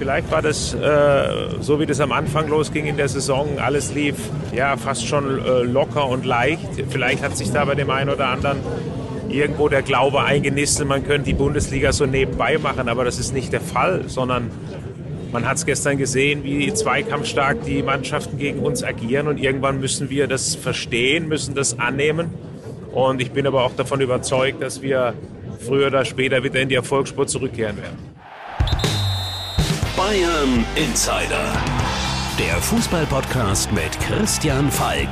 Vielleicht war das äh, so, wie das am Anfang losging in der Saison. Alles lief ja fast schon äh, locker und leicht. Vielleicht hat sich da bei dem einen oder anderen irgendwo der Glaube eingenistet, man könnte die Bundesliga so nebenbei machen, aber das ist nicht der Fall, sondern man hat es gestern gesehen, wie zweikampfstark die Mannschaften gegen uns agieren und irgendwann müssen wir das verstehen, müssen das annehmen. Und ich bin aber auch davon überzeugt, dass wir früher oder später wieder in die Erfolgsspur zurückkehren werden. Bayern Insider. Der Fußballpodcast mit Christian Falk.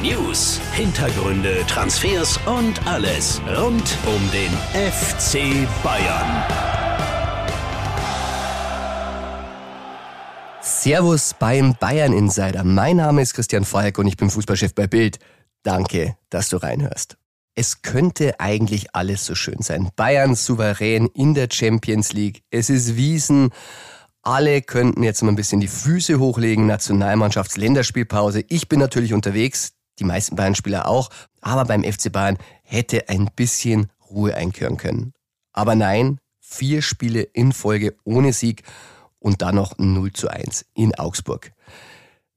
News, Hintergründe, Transfers und alles rund um den FC Bayern. Servus beim Bayern Insider. Mein Name ist Christian Falk und ich bin Fußballchef bei Bild. Danke, dass du reinhörst. Es könnte eigentlich alles so schön sein. Bayern souverän in der Champions League. Es ist Wiesen alle könnten jetzt mal ein bisschen die Füße hochlegen, Nationalmannschafts-Länderspielpause. Ich bin natürlich unterwegs, die meisten Bayern-Spieler auch, aber beim FC Bayern hätte ein bisschen Ruhe einkehren können. Aber nein, vier Spiele in Folge ohne Sieg und dann noch 0 zu 1 in Augsburg.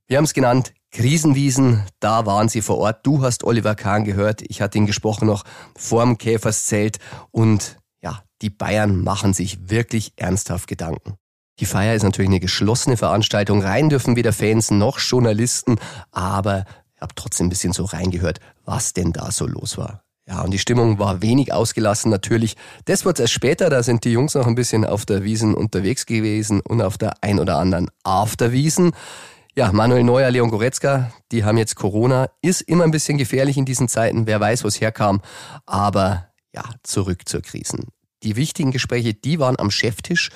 Wir haben es genannt, Krisenwiesen, da waren sie vor Ort. Du hast Oliver Kahn gehört, ich hatte ihn gesprochen noch vorm Käferszelt und ja, die Bayern machen sich wirklich ernsthaft Gedanken. Die Feier ist natürlich eine geschlossene Veranstaltung. Rein dürfen weder Fans noch Journalisten, aber ich habe trotzdem ein bisschen so reingehört, was denn da so los war. Ja, und die Stimmung war wenig ausgelassen natürlich. Das wird erst später, da sind die Jungs noch ein bisschen auf der Wiesen unterwegs gewesen und auf der ein oder anderen Afterwiesen. Ja, Manuel Neuer, Leon Goretzka, die haben jetzt Corona. Ist immer ein bisschen gefährlich in diesen Zeiten. Wer weiß, wo es herkam. Aber ja, zurück zur Krisen. Die wichtigen Gespräche, die waren am Cheftisch.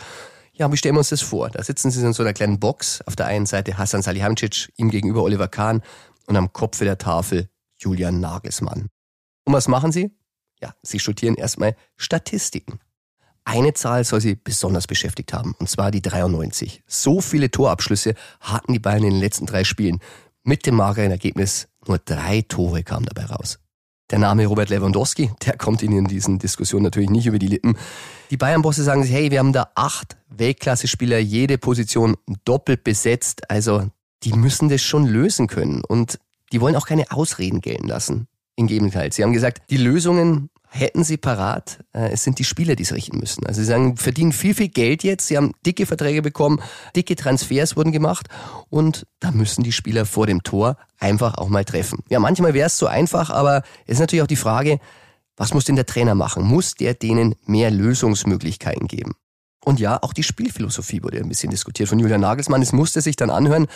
Ja, wie stellen wir uns das vor? Da sitzen sie in so einer kleinen Box. Auf der einen Seite Hassan Salihamidzic, ihm gegenüber Oliver Kahn und am Kopfe der Tafel Julian Nagelsmann. Und was machen sie? Ja, sie studieren erstmal Statistiken. Eine Zahl soll sie besonders beschäftigt haben, und zwar die 93. So viele Torabschlüsse hatten die Bayern in den letzten drei Spielen. Mit dem mageren Ergebnis nur drei Tore kamen dabei raus. Der Name Robert Lewandowski, der kommt Ihnen in diesen Diskussionen natürlich nicht über die Lippen. Die Bayern-Bosse sagen sich, hey, wir haben da acht Weltklasse-Spieler, jede Position doppelt besetzt. Also die müssen das schon lösen können. Und die wollen auch keine Ausreden gelten lassen. Im Gegenteil, sie haben gesagt, die Lösungen hätten sie parat. Äh, es sind die Spieler, die es richten müssen. Also sie sagen, verdienen viel, viel Geld jetzt. Sie haben dicke Verträge bekommen, dicke Transfers wurden gemacht und da müssen die Spieler vor dem Tor einfach auch mal treffen. Ja, manchmal wäre es so einfach, aber es ist natürlich auch die Frage, was muss denn der Trainer machen? Muss der denen mehr Lösungsmöglichkeiten geben? Und ja, auch die Spielphilosophie wurde ein bisschen diskutiert von Julian Nagelsmann. Es musste sich dann anhören,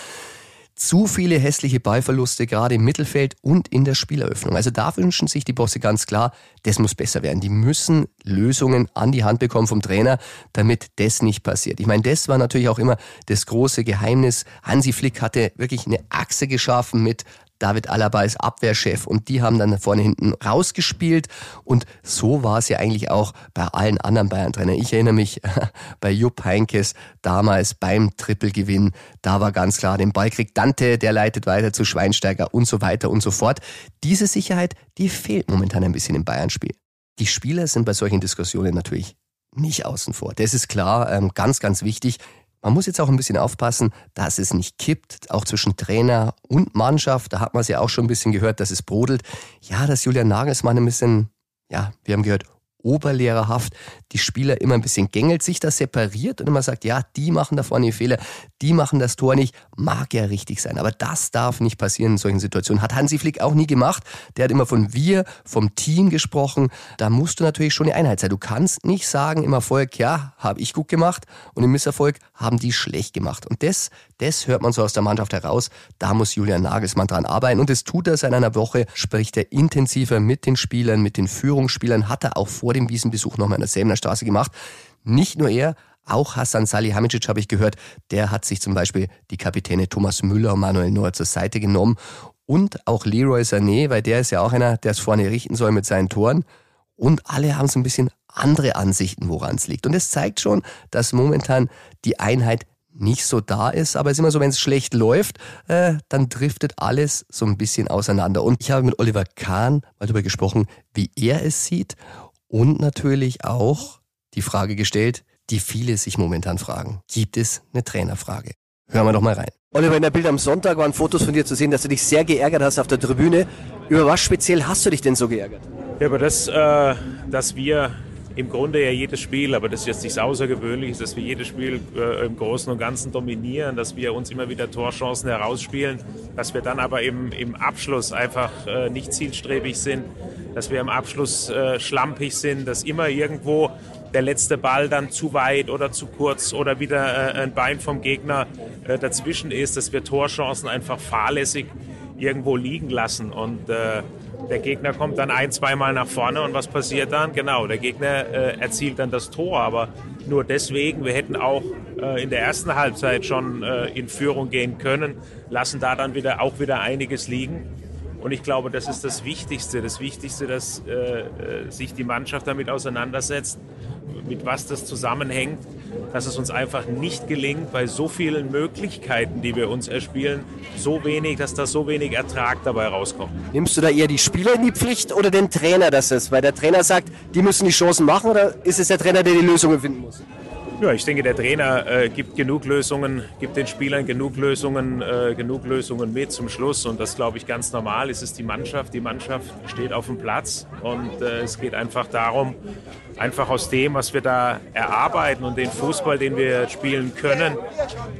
zu viele hässliche Ballverluste, gerade im Mittelfeld und in der Spieleröffnung. Also da wünschen sich die Bosse ganz klar, das muss besser werden. Die müssen Lösungen an die Hand bekommen vom Trainer, damit das nicht passiert. Ich meine, das war natürlich auch immer das große Geheimnis. Hansi Flick hatte wirklich eine Achse geschaffen mit David Alaba ist Abwehrchef und die haben dann vorne hinten rausgespielt und so war es ja eigentlich auch bei allen anderen Bayern-Trainern. Ich erinnere mich bei Jupp Heinkes damals beim Trippelgewinn, da war ganz klar, den Ball kriegt Dante, der leitet weiter zu Schweinsteiger und so weiter und so fort. Diese Sicherheit, die fehlt momentan ein bisschen im Bayern-Spiel. Die Spieler sind bei solchen Diskussionen natürlich nicht außen vor. Das ist klar, ähm, ganz, ganz wichtig. Man muss jetzt auch ein bisschen aufpassen, dass es nicht kippt, auch zwischen Trainer und Mannschaft. Da hat man es ja auch schon ein bisschen gehört, dass es brodelt. Ja, dass Julian Nagelsmann ein bisschen, ja, wir haben gehört, oberlehrerhaft die Spieler immer ein bisschen gängelt, sich das separiert und immer sagt, ja, die machen da vorne die Fehler, die machen das Tor nicht, mag ja richtig sein. Aber das darf nicht passieren in solchen Situationen. Hat Hansi Flick auch nie gemacht. Der hat immer von wir, vom Team gesprochen. Da musst du natürlich schon eine Einheit sein. Du kannst nicht sagen im Erfolg, ja, habe ich gut gemacht und im Misserfolg haben die schlecht gemacht. Und das, das hört man so aus der Mannschaft heraus. Da muss Julian Nagelsmann dran arbeiten. Und das tut er seit einer Woche, spricht er intensiver mit den Spielern, mit den Führungsspielern, hat er auch vor dem Wiesenbesuch nochmal in der Säbener Straße gemacht. Nicht nur er, auch Hassan Salihamidzic habe ich gehört, der hat sich zum Beispiel die Kapitäne Thomas Müller und Manuel Neuer zur Seite genommen und auch Leroy Sané, weil der ist ja auch einer, der es vorne richten soll mit seinen Toren. Und alle haben so ein bisschen andere Ansichten, woran es liegt. Und es zeigt schon, dass momentan die Einheit nicht so da ist. Aber es ist immer so, wenn es schlecht läuft, äh, dann driftet alles so ein bisschen auseinander. Und ich habe mit Oliver Kahn mal darüber gesprochen, wie er es sieht und natürlich auch die Frage gestellt, die viele sich momentan fragen. Gibt es eine Trainerfrage? Hören wir doch mal rein. Oliver, in der Bild am Sonntag waren Fotos von dir zu sehen, dass du dich sehr geärgert hast auf der Tribüne. Über was speziell hast du dich denn so geärgert? Ja, aber das, äh, dass wir im Grunde ja jedes Spiel, aber das ist jetzt nichts Außergewöhnliches, dass wir jedes Spiel äh, im Großen und Ganzen dominieren, dass wir uns immer wieder Torchancen herausspielen, dass wir dann aber im, im Abschluss einfach äh, nicht zielstrebig sind, dass wir im Abschluss äh, schlampig sind, dass immer irgendwo der letzte Ball dann zu weit oder zu kurz oder wieder äh, ein Bein vom Gegner äh, dazwischen ist, dass wir Torchancen einfach fahrlässig irgendwo liegen lassen. Und äh, der Gegner kommt dann ein, zweimal nach vorne und was passiert dann? Genau, der Gegner äh, erzielt dann das Tor, aber nur deswegen, wir hätten auch äh, in der ersten Halbzeit schon äh, in Führung gehen können, lassen da dann wieder auch wieder einiges liegen. Und ich glaube, das ist das Wichtigste. Das Wichtigste, dass äh, äh, sich die Mannschaft damit auseinandersetzt, mit was das zusammenhängt, dass es uns einfach nicht gelingt, bei so vielen Möglichkeiten, die wir uns erspielen, so wenig, dass da so wenig Ertrag dabei rauskommt. Nimmst du da eher die Spieler in die Pflicht oder den Trainer das ist? Weil der Trainer sagt, die müssen die Chancen machen oder ist es der Trainer, der die Lösungen finden muss? Ja, ich denke, der Trainer äh, gibt genug Lösungen, gibt den Spielern genug Lösungen, äh, genug Lösungen mit zum Schluss. Und das glaube ich ganz normal. Es ist die Mannschaft. Die Mannschaft steht auf dem Platz und äh, es geht einfach darum, einfach aus dem, was wir da erarbeiten und den Fußball, den wir spielen können,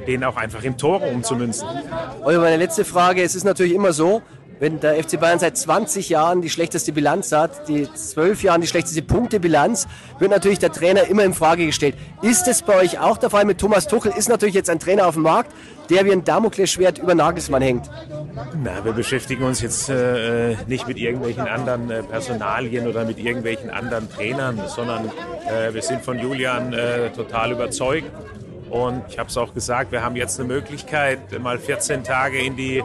den auch einfach im Tor umzumünzen. Oliver, meine letzte Frage. Es ist natürlich immer so, wenn der FC Bayern seit 20 Jahren die schlechteste Bilanz hat, die zwölf Jahren die schlechteste Punktebilanz, wird natürlich der Trainer immer in Frage gestellt. Ist es bei euch auch der Fall mit Thomas Tuchel? Ist natürlich jetzt ein Trainer auf dem Markt, der wie ein Damoklesschwert über Nagelsmann hängt. Na, wir beschäftigen uns jetzt äh, nicht mit irgendwelchen anderen äh, Personalien oder mit irgendwelchen anderen Trainern, sondern äh, wir sind von Julian äh, total überzeugt. Und ich habe es auch gesagt, wir haben jetzt eine Möglichkeit, mal 14 Tage in die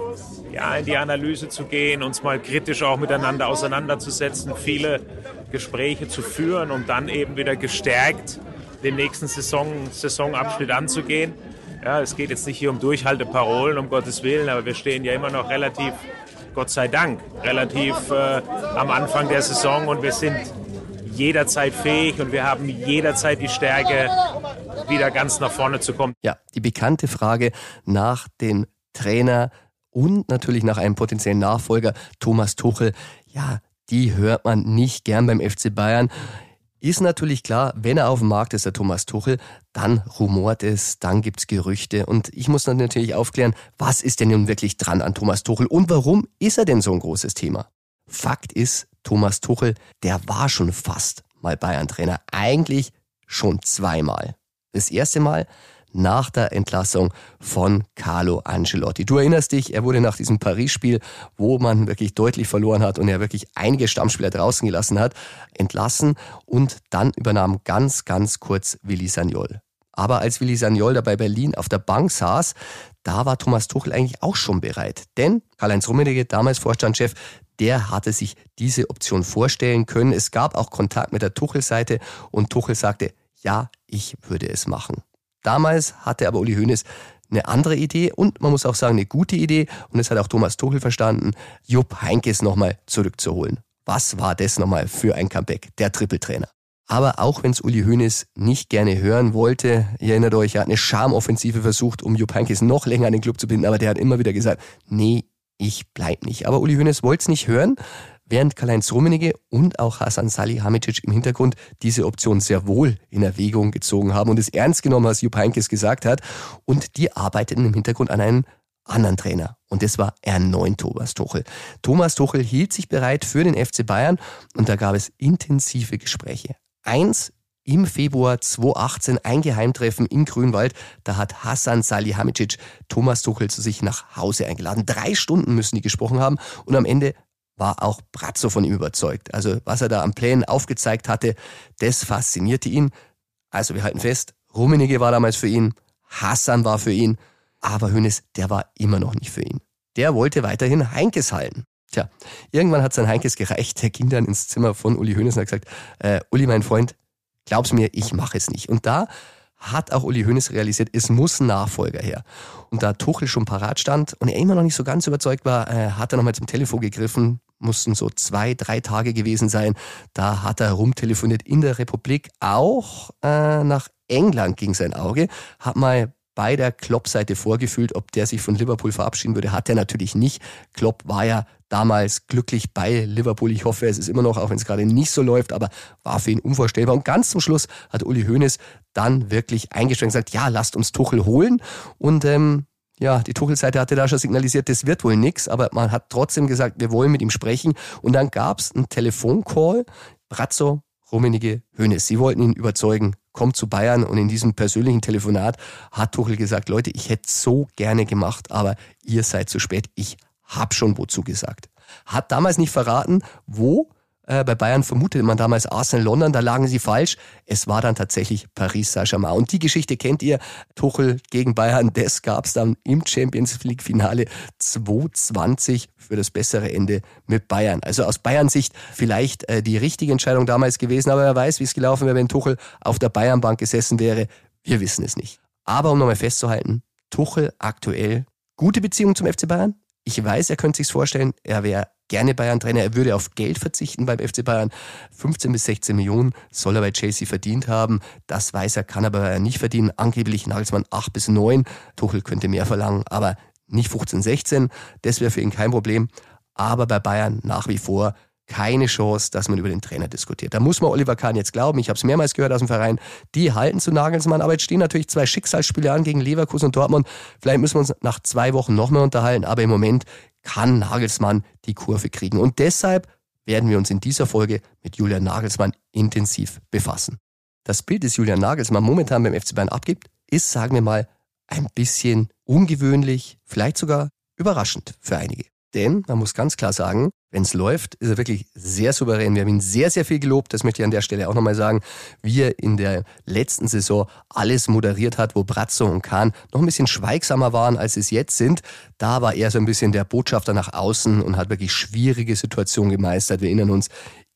ja, in die Analyse zu gehen, uns mal kritisch auch miteinander auseinanderzusetzen, viele Gespräche zu führen, um dann eben wieder gestärkt den nächsten Saison, Saisonabschnitt anzugehen. Ja, es geht jetzt nicht hier um Durchhalteparolen, um Gottes Willen, aber wir stehen ja immer noch relativ, Gott sei Dank, relativ äh, am Anfang der Saison und wir sind jederzeit fähig und wir haben jederzeit die Stärke, wieder ganz nach vorne zu kommen. Ja, die bekannte Frage nach dem Trainer und natürlich nach einem potenziellen Nachfolger Thomas Tuchel. Ja, die hört man nicht gern beim FC Bayern. Ist natürlich klar, wenn er auf dem Markt ist, der Thomas Tuchel, dann rumort es, dann gibt's Gerüchte. Und ich muss dann natürlich aufklären, was ist denn nun wirklich dran an Thomas Tuchel und warum ist er denn so ein großes Thema? Fakt ist, Thomas Tuchel, der war schon fast mal Bayern-Trainer. Eigentlich schon zweimal. Das erste Mal nach der Entlassung von Carlo Ancelotti. Du erinnerst dich, er wurde nach diesem Paris-Spiel, wo man wirklich deutlich verloren hat und er wirklich einige Stammspieler draußen gelassen hat, entlassen und dann übernahm ganz, ganz kurz Willi Sagnol. Aber als Willi Sagnol da bei Berlin auf der Bank saß, da war Thomas Tuchel eigentlich auch schon bereit. Denn Karl-Heinz Rummenigge, damals Vorstandschef, der hatte sich diese Option vorstellen können. Es gab auch Kontakt mit der Tuchel-Seite und Tuchel sagte, ja, ich würde es machen. Damals hatte aber Uli Hoeneß eine andere Idee und man muss auch sagen, eine gute Idee. Und es hat auch Thomas Tuchel verstanden, Jupp Heinkes nochmal zurückzuholen. Was war das nochmal für ein Comeback, der Trippeltrainer? Aber auch wenn es Uli Hoeneß nicht gerne hören wollte, ihr erinnert euch, er hat eine Schamoffensive versucht, um Jupp Heinkes noch länger an den Club zu binden, aber der hat immer wieder gesagt, nee, ich bleib nicht. Aber Uli Hoeneß wollte es nicht hören während Karl-Heinz Rummenigge und auch Hasan Salihamidzic im Hintergrund diese Option sehr wohl in Erwägung gezogen haben und es ernst genommen, was Jupp Heynckes gesagt hat. Und die arbeiteten im Hintergrund an einem anderen Trainer. Und das war erneut Thomas Tuchel. Thomas Tuchel hielt sich bereit für den FC Bayern und da gab es intensive Gespräche. Eins im Februar 2018 ein Geheimtreffen in Grünwald. Da hat Hassan Salihamidzic Thomas Tuchel zu sich nach Hause eingeladen. Drei Stunden müssen die gesprochen haben und am Ende war auch Brazzo von ihm überzeugt. Also was er da am Plänen aufgezeigt hatte, das faszinierte ihn. Also wir halten fest, Rummenigge war damals für ihn, Hassan war für ihn, aber Hönes, der war immer noch nicht für ihn. Der wollte weiterhin Heinkes halten. Tja, irgendwann hat sein Heinkes gereicht. Der ging dann ins Zimmer von Uli Hönes und hat gesagt, äh, Uli, mein Freund, glaub's mir, ich mache es nicht. Und da hat auch Uli Hoeneß realisiert, es muss ein Nachfolger her. Und da Tuchel schon parat stand und er immer noch nicht so ganz überzeugt war, äh, hat er nochmal zum Telefon gegriffen, mussten so zwei, drei Tage gewesen sein. Da hat er rumtelefoniert in der Republik, auch äh, nach England ging sein Auge, hat mal bei der Klopp-Seite vorgefühlt, ob der sich von Liverpool verabschieden würde. Hat er natürlich nicht. Klopp war ja damals glücklich bei Liverpool. Ich hoffe, es ist immer noch, auch wenn es gerade nicht so läuft, aber war für ihn unvorstellbar. Und ganz zum Schluss hat Uli Hoeneß dann wirklich eingeschränkt gesagt, ja, lasst uns Tuchel holen. Und ähm, ja, die Tuchel-Seite hatte da schon signalisiert, das wird wohl nix, aber man hat trotzdem gesagt, wir wollen mit ihm sprechen. Und dann gab's einen Telefoncall, Brazzo, Rummenigge, Hoeneß. Sie wollten ihn überzeugen, kommt zu Bayern. Und in diesem persönlichen Telefonat hat Tuchel gesagt, Leute, ich hätte so gerne gemacht, aber ihr seid zu spät. Ich hab schon wozu gesagt. Hat damals nicht verraten, wo, äh, bei Bayern vermutete man damals Arsenal London, da lagen sie falsch. Es war dann tatsächlich Paris Saint-Germain. Und die Geschichte kennt ihr. Tuchel gegen Bayern, das gab's dann im Champions League Finale 2020 für das bessere Ende mit Bayern. Also aus Bayern Sicht vielleicht äh, die richtige Entscheidung damals gewesen, aber wer weiß, wie es gelaufen wäre, wenn Tuchel auf der Bayernbank gesessen wäre. Wir wissen es nicht. Aber um nochmal festzuhalten, Tuchel aktuell gute Beziehung zum FC Bayern. Ich weiß, er könnte sich's vorstellen, er wäre gerne Bayern-Trainer. Er würde auf Geld verzichten beim FC Bayern. 15 bis 16 Millionen soll er bei Chelsea verdient haben. Das weiß er, kann aber nicht verdienen. Angeblich Nagelsmann 8 bis 9. Tuchel könnte mehr verlangen, aber nicht 15, 16. Das wäre für ihn kein Problem. Aber bei Bayern nach wie vor keine Chance, dass man über den Trainer diskutiert. Da muss man Oliver Kahn jetzt glauben. Ich habe es mehrmals gehört aus dem Verein. Die halten zu Nagelsmann, aber jetzt stehen natürlich zwei Schicksalsspiele an gegen Leverkusen und Dortmund. Vielleicht müssen wir uns nach zwei Wochen noch mehr unterhalten, aber im Moment kann Nagelsmann die Kurve kriegen. Und deshalb werden wir uns in dieser Folge mit Julian Nagelsmann intensiv befassen. Das Bild, das Julian Nagelsmann momentan beim FC Bayern abgibt, ist, sagen wir mal, ein bisschen ungewöhnlich, vielleicht sogar überraschend für einige. Denn man muss ganz klar sagen, wenn es läuft, ist er wirklich sehr souverän. Wir haben ihn sehr, sehr viel gelobt. Das möchte ich an der Stelle auch nochmal sagen. Wie er in der letzten Saison alles moderiert hat, wo Brazzo und Kahn noch ein bisschen schweigsamer waren, als es jetzt sind. Da war er so ein bisschen der Botschafter nach außen und hat wirklich schwierige Situationen gemeistert. Wir erinnern uns,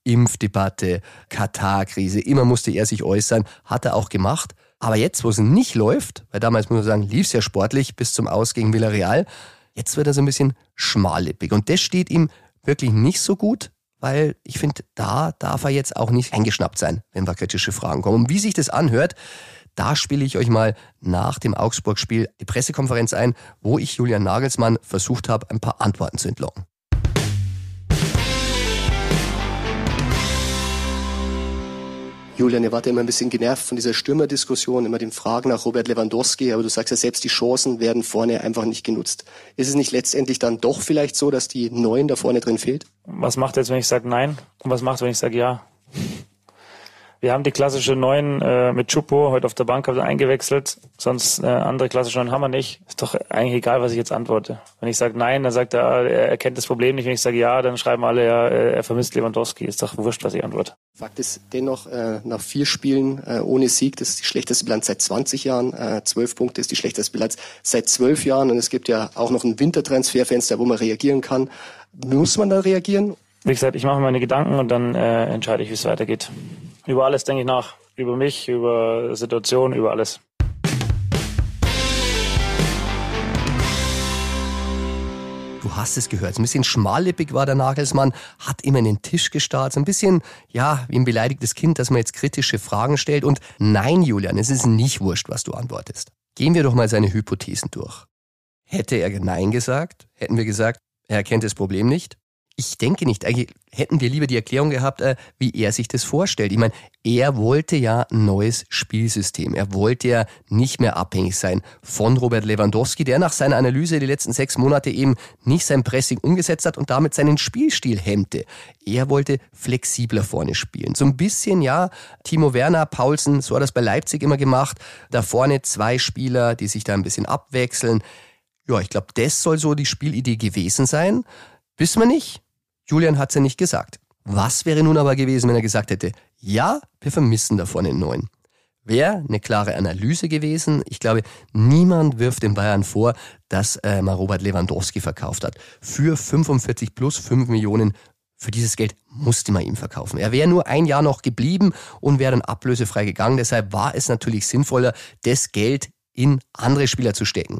Impfdebatte, Katar-Krise, immer musste er sich äußern, hat er auch gemacht. Aber jetzt, wo es nicht läuft, weil damals muss man sagen, lief es ja sportlich bis zum Aus gegen Villarreal, Jetzt wird er so ein bisschen schmallippig. Und das steht ihm wirklich nicht so gut, weil ich finde, da darf er jetzt auch nicht eingeschnappt sein, wenn wir kritische Fragen kommen. Und wie sich das anhört, da spiele ich euch mal nach dem Augsburg-Spiel die Pressekonferenz ein, wo ich Julian Nagelsmann versucht habe, ein paar Antworten zu entlocken. Julian, ihr wart ja immer ein bisschen genervt von dieser Stürmerdiskussion, immer den Fragen nach Robert Lewandowski, aber du sagst ja selbst, die Chancen werden vorne einfach nicht genutzt. Ist es nicht letztendlich dann doch vielleicht so, dass die Neuen da vorne drin fehlt? Was macht jetzt, wenn ich sage nein? Und was macht, wenn ich sage ja? Wir haben die klassische Neun äh, mit Chupo heute auf der Bank eingewechselt. Sonst äh, andere klassische Neun haben wir nicht. Ist doch eigentlich egal, was ich jetzt antworte. Wenn ich sage nein, dann sagt er, er kennt das Problem nicht. Wenn ich sage ja, dann schreiben alle, ja, äh, er vermisst Lewandowski. Ist doch wurscht, was ich antworte. Fakt ist dennoch, äh, nach vier Spielen äh, ohne Sieg, das ist die schlechteste Bilanz seit 20 Jahren. Äh, zwölf Punkte ist die schlechteste Bilanz seit zwölf Jahren. Und es gibt ja auch noch ein Wintertransferfenster, wo man reagieren kann. Muss man da reagieren? Wie gesagt, ich mache meine Gedanken und dann äh, entscheide ich, wie es weitergeht. Über alles denke ich nach. Über mich, über Situation, über alles. Du hast es gehört. Ein bisschen schmallippig war der Nagelsmann, hat immer in den Tisch gestarrt. So ein bisschen, ja, wie ein beleidigtes Kind, dass man jetzt kritische Fragen stellt. Und nein, Julian, es ist nicht wurscht, was du antwortest. Gehen wir doch mal seine Hypothesen durch. Hätte er Nein gesagt, hätten wir gesagt, er erkennt das Problem nicht. Ich denke nicht. Eigentlich hätten wir lieber die Erklärung gehabt, äh, wie er sich das vorstellt. Ich meine, er wollte ja ein neues Spielsystem. Er wollte ja nicht mehr abhängig sein von Robert Lewandowski, der nach seiner Analyse die letzten sechs Monate eben nicht sein Pressing umgesetzt hat und damit seinen Spielstil hemmte. Er wollte flexibler vorne spielen. So ein bisschen, ja, Timo Werner, Paulsen, so hat das bei Leipzig immer gemacht. Da vorne zwei Spieler, die sich da ein bisschen abwechseln. Ja, ich glaube, das soll so die Spielidee gewesen sein. Wissen wir nicht. Julian hat's ja nicht gesagt. Was wäre nun aber gewesen, wenn er gesagt hätte, ja, wir vermissen davon den neuen? Wäre eine klare Analyse gewesen. Ich glaube, niemand wirft den Bayern vor, dass äh, mal Robert Lewandowski verkauft hat. Für 45 plus 5 Millionen für dieses Geld musste man ihm verkaufen. Er wäre nur ein Jahr noch geblieben und wäre dann ablösefrei gegangen. Deshalb war es natürlich sinnvoller, das Geld in andere Spieler zu stecken.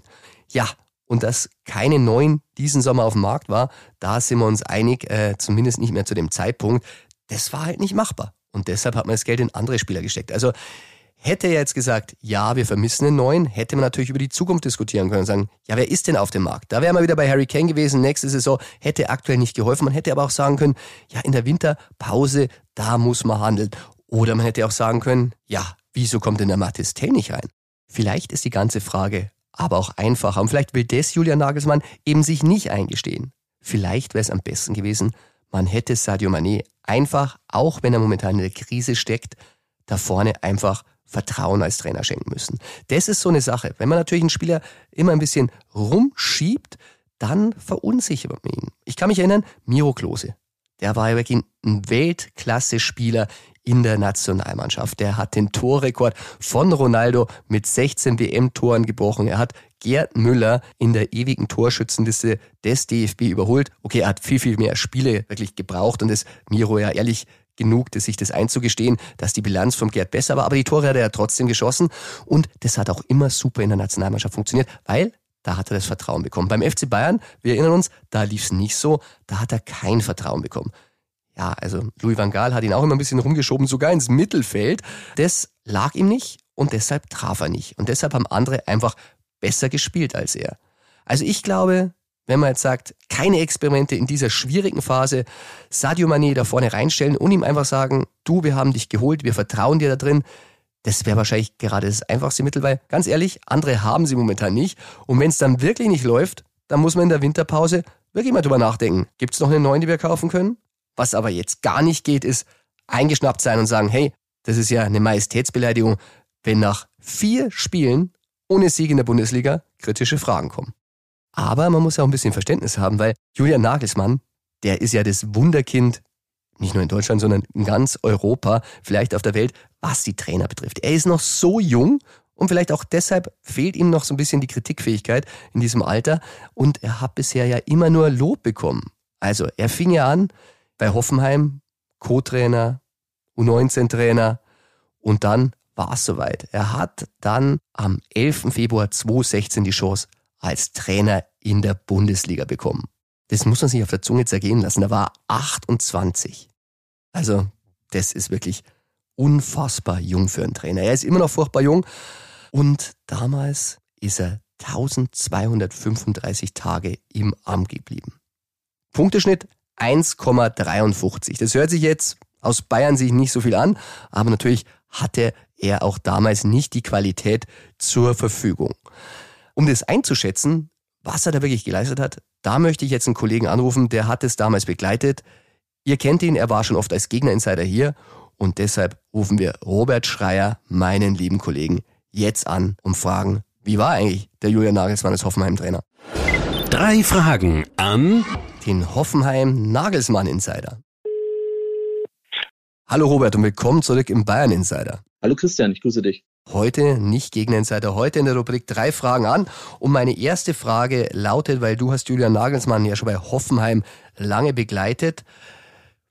Ja, und dass keine neuen diesen Sommer auf dem Markt war, da sind wir uns einig, äh, zumindest nicht mehr zu dem Zeitpunkt. Das war halt nicht machbar. Und deshalb hat man das Geld in andere Spieler gesteckt. Also Hätte er jetzt gesagt, ja, wir vermissen einen neuen, hätte man natürlich über die Zukunft diskutieren können und sagen, ja, wer ist denn auf dem Markt? Da wären wir wieder bei Harry Kane gewesen, nächste Saison, hätte aktuell nicht geholfen. Man hätte aber auch sagen können, ja, in der Winterpause, da muss man handeln. Oder man hätte auch sagen können, ja, wieso kommt denn der Mathis Tell nicht rein? Vielleicht ist die ganze Frage aber auch einfacher und vielleicht will das Julian Nagelsmann eben sich nicht eingestehen. Vielleicht wäre es am besten gewesen, man hätte Sadio Mané einfach, auch wenn er momentan in der Krise steckt, da vorne einfach Vertrauen als Trainer schenken müssen. Das ist so eine Sache. Wenn man natürlich einen Spieler immer ein bisschen rumschiebt, dann verunsichert man ihn. Ich kann mich erinnern, Miro Klose. Der war ja wirklich ein Weltklasse-Spieler in der Nationalmannschaft. Der hat den Torrekord von Ronaldo mit 16 WM-Toren gebrochen. Er hat Gerd Müller in der ewigen Torschützenliste des DFB überholt. Okay, er hat viel, viel mehr Spiele wirklich gebraucht und das Miro ja ehrlich genug, sich das einzugestehen, dass die Bilanz vom Gerd besser war, aber die Tore hat er ja trotzdem geschossen und das hat auch immer super in der Nationalmannschaft funktioniert, weil da hat er das Vertrauen bekommen. Beim FC Bayern, wir erinnern uns, da lief es nicht so, da hat er kein Vertrauen bekommen. Ja, also Louis van Gaal hat ihn auch immer ein bisschen rumgeschoben, sogar ins Mittelfeld. Das lag ihm nicht und deshalb traf er nicht. Und deshalb haben andere einfach besser gespielt als er. Also ich glaube, wenn man jetzt sagt, keine Experimente in dieser schwierigen Phase, Sadio Mané da vorne reinstellen und ihm einfach sagen, du, wir haben dich geholt, wir vertrauen dir da drin, das wäre wahrscheinlich gerade das einfachste Mittel, weil ganz ehrlich, andere haben sie momentan nicht. Und wenn es dann wirklich nicht läuft, dann muss man in der Winterpause wirklich mal drüber nachdenken. Gibt es noch einen neuen, die wir kaufen können? Was aber jetzt gar nicht geht, ist eingeschnappt sein und sagen, hey, das ist ja eine Majestätsbeleidigung, wenn nach vier Spielen ohne Sieg in der Bundesliga kritische Fragen kommen. Aber man muss ja auch ein bisschen Verständnis haben, weil Julian Nagelsmann, der ist ja das Wunderkind, nicht nur in Deutschland, sondern in ganz Europa, vielleicht auf der Welt, was die Trainer betrifft. Er ist noch so jung und vielleicht auch deshalb fehlt ihm noch so ein bisschen die Kritikfähigkeit in diesem Alter und er hat bisher ja immer nur Lob bekommen. Also er fing ja an bei Hoffenheim, Co-Trainer, U19-Trainer und dann war es soweit. Er hat dann am 11. Februar 2016 die Chance als Trainer in der Bundesliga bekommen. Das muss man sich auf der Zunge zergehen lassen. Da war 28. Also, das ist wirklich unfassbar jung für einen Trainer. Er ist immer noch furchtbar jung. Und damals ist er 1235 Tage im Amt geblieben. Punkteschnitt 1,53. Das hört sich jetzt aus Bayern sich nicht so viel an, aber natürlich hatte er auch damals nicht die Qualität zur Verfügung. Um das einzuschätzen, was er da wirklich geleistet hat, da möchte ich jetzt einen Kollegen anrufen, der hat es damals begleitet. Ihr kennt ihn, er war schon oft als Gegner-Insider hier und deshalb rufen wir Robert Schreier, meinen lieben Kollegen, jetzt an und fragen, wie war eigentlich der Julian Nagelsmann als Hoffenheim-Trainer? Drei Fragen an den Hoffenheim Nagelsmann Insider. Hallo Robert und willkommen zurück im Bayern Insider. Hallo Christian, ich grüße dich. Heute nicht gegen Insider, heute in der Rubrik drei Fragen an. Und meine erste Frage lautet, weil du hast Julian Nagelsmann ja schon bei Hoffenheim lange begleitet.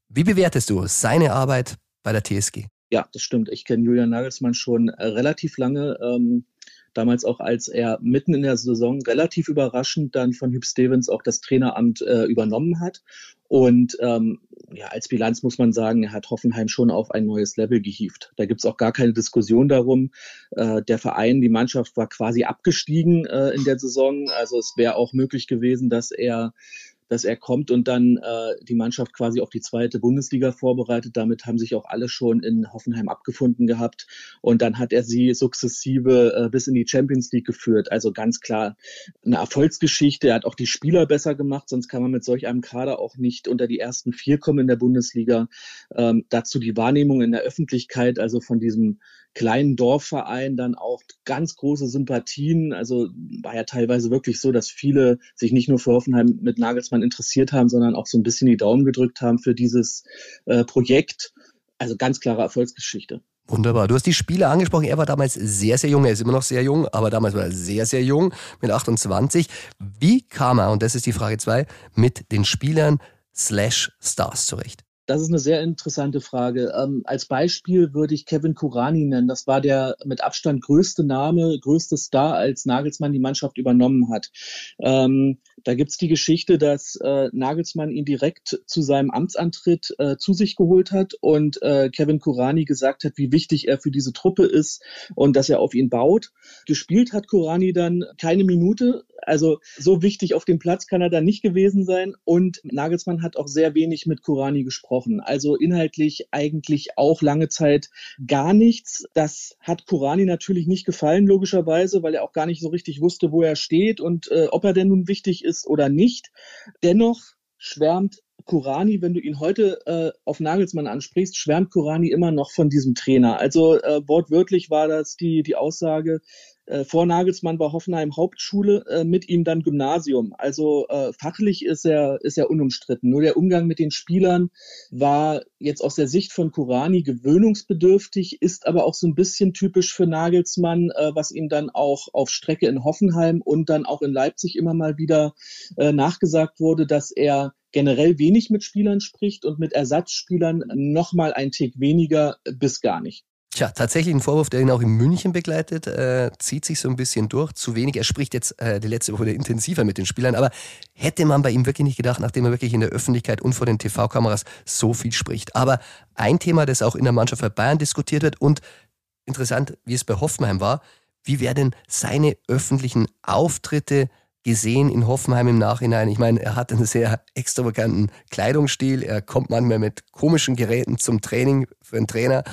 Wie bewertest du seine Arbeit bei der TSG? Ja, das stimmt. Ich kenne Julian Nagelsmann schon relativ lange. Ähm, damals auch, als er mitten in der Saison relativ überraschend dann von Hüb Stevens auch das Traineramt äh, übernommen hat. Und ähm, ja, als Bilanz muss man sagen, er hat Hoffenheim schon auf ein neues Level gehievt. Da gibt's auch gar keine Diskussion darum. Äh, der Verein, die Mannschaft war quasi abgestiegen äh, in der Saison. Also es wäre auch möglich gewesen, dass er dass er kommt und dann äh, die Mannschaft quasi auf die zweite Bundesliga vorbereitet. Damit haben sich auch alle schon in Hoffenheim abgefunden gehabt. Und dann hat er sie sukzessive äh, bis in die Champions League geführt. Also ganz klar eine Erfolgsgeschichte. Er hat auch die Spieler besser gemacht, sonst kann man mit solch einem Kader auch nicht unter die ersten vier kommen in der Bundesliga. Ähm, dazu die Wahrnehmung in der Öffentlichkeit, also von diesem kleinen Dorfverein dann auch ganz große Sympathien. Also war ja teilweise wirklich so, dass viele sich nicht nur für Hoffenheim mit Nagelsmann interessiert haben, sondern auch so ein bisschen die Daumen gedrückt haben für dieses äh, Projekt. Also ganz klare Erfolgsgeschichte. Wunderbar. Du hast die Spieler angesprochen. Er war damals sehr, sehr jung. Er ist immer noch sehr jung, aber damals war er sehr, sehr jung mit 28. Wie kam er, und das ist die Frage zwei, mit den Spielern slash Stars zurecht? Das ist eine sehr interessante Frage. Ähm, als Beispiel würde ich Kevin Kurani nennen. Das war der mit Abstand größte Name, größte Star, als Nagelsmann die Mannschaft übernommen hat. Ähm, Da gibt's die Geschichte, dass äh, Nagelsmann ihn direkt zu seinem Amtsantritt äh, zu sich geholt hat und äh, Kevin Kurani gesagt hat, wie wichtig er für diese Truppe ist und dass er auf ihn baut. Gespielt hat Kurani dann keine Minute, also so wichtig auf dem Platz kann er da nicht gewesen sein. Und Nagelsmann hat auch sehr wenig mit Kurani gesprochen. Also inhaltlich eigentlich auch lange Zeit gar nichts. Das hat Kurani natürlich nicht gefallen, logischerweise, weil er auch gar nicht so richtig wusste, wo er steht und äh, ob er denn nun wichtig ist oder nicht. Dennoch schwärmt Kurani, wenn du ihn heute äh, auf Nagelsmann ansprichst, schwärmt Kurani immer noch von diesem Trainer. Also äh, wortwörtlich war das die, die Aussage, äh, vor Nagelsmann war Hoffenheim Hauptschule, äh, mit ihm dann Gymnasium. Also äh, fachlich ist er, ist er unumstritten. Nur der Umgang mit den Spielern war jetzt aus der Sicht von Kurani gewöhnungsbedürftig, ist aber auch so ein bisschen typisch für Nagelsmann, äh, was ihm dann auch auf Strecke in Hoffenheim und dann auch in Leipzig immer mal wieder äh, nachgesagt wurde, dass er generell wenig mit Spielern spricht und mit Ersatzspielern noch mal ein Tick weniger bis gar nicht. Tja, tatsächlich ein Vorwurf, der ihn auch in München begleitet, äh, zieht sich so ein bisschen durch. Zu wenig. Er spricht jetzt äh, die letzte Woche intensiver mit den Spielern, aber hätte man bei ihm wirklich nicht gedacht, nachdem er wirklich in der Öffentlichkeit und vor den TV-Kameras so viel spricht. Aber ein Thema, das auch in der Mannschaft bei Bayern diskutiert wird und interessant, wie es bei Hoffenheim war, wie werden seine öffentlichen Auftritte gesehen in Hoffenheim im Nachhinein. Ich meine, er hat einen sehr extravaganten Kleidungsstil. Er kommt manchmal mit komischen Geräten zum Training für einen Trainer.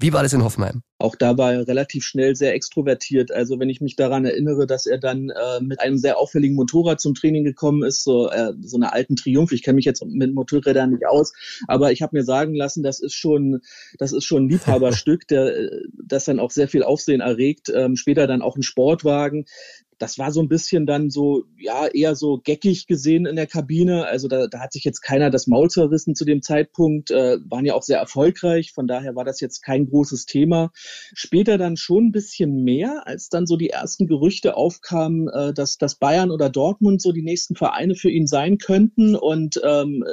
Wie war das in Hoffenheim? Auch da war er relativ schnell sehr extrovertiert. Also wenn ich mich daran erinnere, dass er dann äh, mit einem sehr auffälligen Motorrad zum Training gekommen ist, so, äh, so einer alten Triumph. Ich kenne mich jetzt mit Motorrädern nicht aus, aber ich habe mir sagen lassen, das ist schon, das ist schon ein Liebhaberstück, der, äh, das dann auch sehr viel Aufsehen erregt. Ähm, später dann auch ein Sportwagen das war so ein bisschen dann so, ja, eher so geckig gesehen in der Kabine. Also da, da hat sich jetzt keiner das Maul zerrissen zu dem Zeitpunkt, äh, waren ja auch sehr erfolgreich. Von daher war das jetzt kein großes Thema. Später dann schon ein bisschen mehr, als dann so die ersten Gerüchte aufkamen, äh, dass, dass Bayern oder Dortmund so die nächsten Vereine für ihn sein könnten. Und ähm,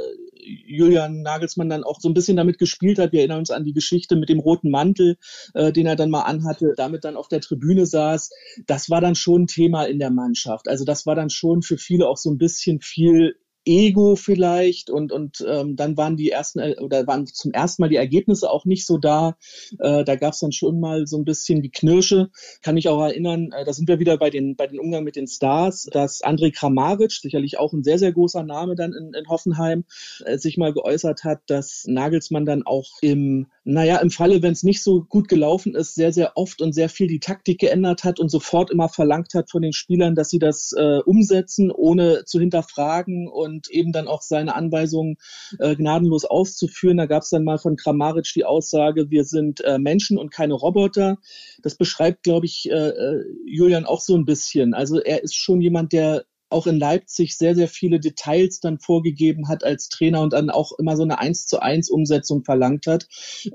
Julian Nagelsmann dann auch so ein bisschen damit gespielt hat. Wir erinnern uns an die Geschichte mit dem roten Mantel, äh, den er dann mal anhatte, damit dann auf der Tribüne saß. Das war dann schon ein Thema in der Mannschaft. Also das war dann schon für viele auch so ein bisschen viel Ego vielleicht und und ähm, dann waren die ersten äh, oder waren zum ersten Mal die Ergebnisse auch nicht so da. Äh, da gab es dann schon mal so ein bisschen die Knirsche. Kann mich auch erinnern, äh, da sind wir wieder bei den bei den Umgang mit den Stars, dass André Kramaric, sicherlich auch ein sehr sehr großer Name dann in, in Hoffenheim, äh, sich mal geäußert hat, dass Nagelsmann dann auch im naja, im Falle, wenn es nicht so gut gelaufen ist, sehr, sehr oft und sehr viel die Taktik geändert hat und sofort immer verlangt hat von den Spielern, dass sie das äh, umsetzen, ohne zu hinterfragen und eben dann auch seine Anweisungen äh, gnadenlos auszuführen. Da gab es dann mal von Kramaric die Aussage, wir sind äh, Menschen und keine Roboter. Das beschreibt, glaube ich, äh, äh, Julian auch so ein bisschen. Also er ist schon jemand, der auch in Leipzig sehr, sehr viele Details dann vorgegeben hat als Trainer und dann auch immer so eine eins zu eins Umsetzung verlangt hat.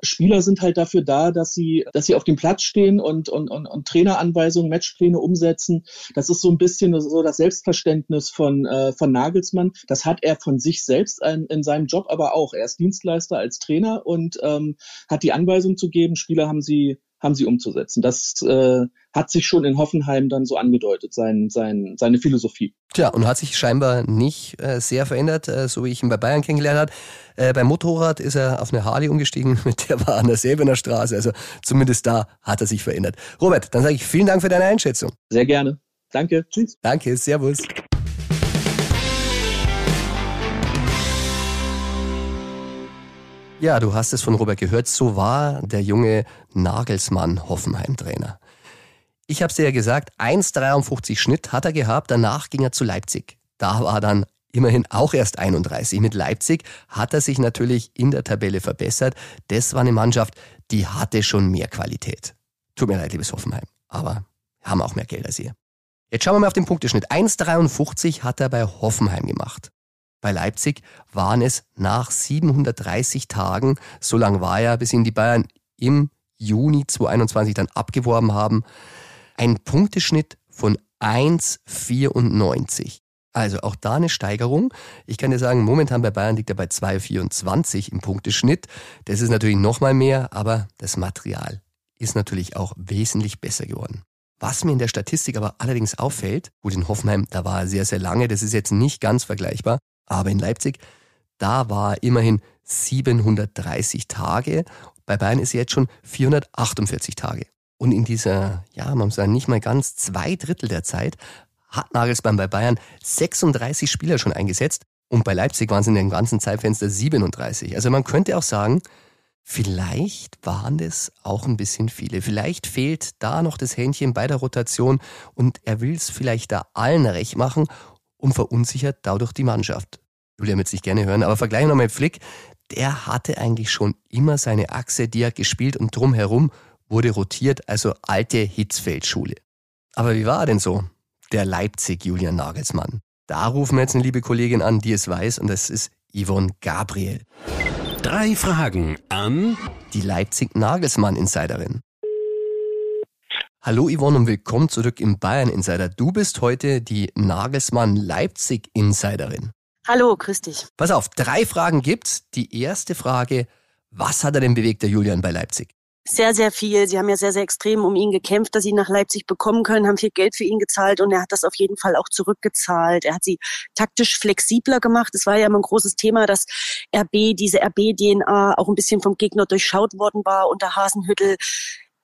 Spieler sind halt dafür da, dass sie, dass sie auf dem Platz stehen und, und, und, und Traineranweisungen, Matchpläne umsetzen. Das ist so ein bisschen so das Selbstverständnis von, äh, von Nagelsmann. Das hat er von sich selbst in, in seinem Job aber auch. Er ist Dienstleister als Trainer und ähm, hat die Anweisung zu geben. Spieler haben sie haben sie umzusetzen. Das äh, hat sich schon in Hoffenheim dann so angedeutet, sein, sein, seine Philosophie. Tja, und hat sich scheinbar nicht äh, sehr verändert, äh, so wie ich ihn bei Bayern kennengelernt habe. Äh, beim Motorrad ist er auf eine Harley umgestiegen, mit der war an der Selbener Straße. Also zumindest da hat er sich verändert. Robert, dann sage ich vielen Dank für deine Einschätzung. Sehr gerne. Danke. Tschüss. Danke, Servus. Ja, du hast es von Robert gehört, so war der junge Nagelsmann Hoffenheim-Trainer. Ich habe es dir ja gesagt, 1,53 Schnitt hat er gehabt, danach ging er zu Leipzig. Da war dann immerhin auch erst 31. Mit Leipzig hat er sich natürlich in der Tabelle verbessert. Das war eine Mannschaft, die hatte schon mehr Qualität. Tut mir leid, liebes Hoffenheim, aber haben auch mehr Geld als ihr. Jetzt schauen wir mal auf den Punkteschnitt. 1,53 hat er bei Hoffenheim gemacht. Bei Leipzig waren es nach 730 Tagen, so lang war er, bis ihn die Bayern im Juni 2021 dann abgeworben haben, ein Punkteschnitt von 1,94. Also auch da eine Steigerung. Ich kann dir sagen, momentan bei Bayern liegt er bei 2,24 im Punkteschnitt. Das ist natürlich nochmal mehr, aber das Material ist natürlich auch wesentlich besser geworden. Was mir in der Statistik aber allerdings auffällt, gut in Hoffenheim, da war er sehr, sehr lange, das ist jetzt nicht ganz vergleichbar, aber in Leipzig, da war er immerhin 730 Tage. Bei Bayern ist er jetzt schon 448 Tage. Und in dieser, ja, man muss sagen, nicht mal ganz zwei Drittel der Zeit hat Nagelsmann bei Bayern 36 Spieler schon eingesetzt und bei Leipzig waren es in dem ganzen Zeitfenster 37. Also man könnte auch sagen, vielleicht waren das auch ein bisschen viele. Vielleicht fehlt da noch das Händchen bei der Rotation und er will es vielleicht da allen recht machen und verunsichert dadurch die Mannschaft. Julia wird sich gerne hören, aber vergleichen wir mal mit Flick. Der hatte eigentlich schon immer seine Achse, die hat gespielt und drumherum wurde rotiert, also alte Hitzfeldschule. Aber wie war er denn so? Der Leipzig Julian Nagelsmann. Da rufen wir jetzt eine liebe Kollegin an, die es weiß, und das ist Yvonne Gabriel. Drei Fragen an die Leipzig Nagelsmann Insiderin. Hallo Yvonne und willkommen zurück im Bayern Insider. Du bist heute die Nagelsmann Leipzig Insiderin. Hallo, grüß dich. Pass auf, drei Fragen gibt's. Die erste Frage, was hat er denn bewegt, der Julian bei Leipzig? sehr, sehr viel. Sie haben ja sehr, sehr extrem um ihn gekämpft, dass sie ihn nach Leipzig bekommen können, haben viel Geld für ihn gezahlt und er hat das auf jeden Fall auch zurückgezahlt. Er hat sie taktisch flexibler gemacht. Es war ja immer ein großes Thema, dass RB, diese RB-DNA auch ein bisschen vom Gegner durchschaut worden war unter Hasenhüttel.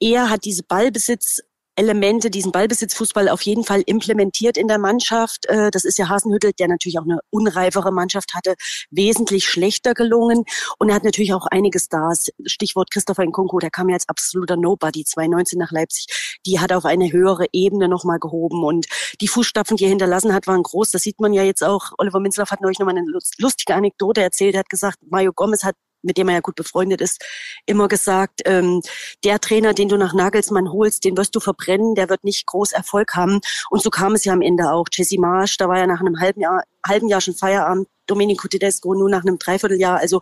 Er hat diese Ballbesitz Elemente, diesen Ballbesitzfußball auf jeden Fall implementiert in der Mannschaft. Äh, das ist ja Hasenhüttel, der natürlich auch eine unreifere Mannschaft hatte, wesentlich schlechter gelungen. Und er hat natürlich auch einige Stars. Stichwort Christopher Nkunku, der kam ja als absoluter Nobody 2019 nach Leipzig. Die hat auf eine höhere Ebene nochmal gehoben. Und die Fußstapfen, die er hinterlassen hat, waren groß. Das sieht man ja jetzt auch. Oliver Minzlaff hat neulich nochmal eine lustige Anekdote erzählt. Er hat gesagt, Mario Gomez hat mit dem er ja gut befreundet ist, immer gesagt, ähm, der Trainer, den du nach Nagelsmann holst, den wirst du verbrennen, der wird nicht groß Erfolg haben. Und so kam es ja am Ende auch. Jesse Marsch, da war ja nach einem halben Jahr, halben Jahr schon Feierabend, Domenico Tedesco nur nach einem Dreivierteljahr. Also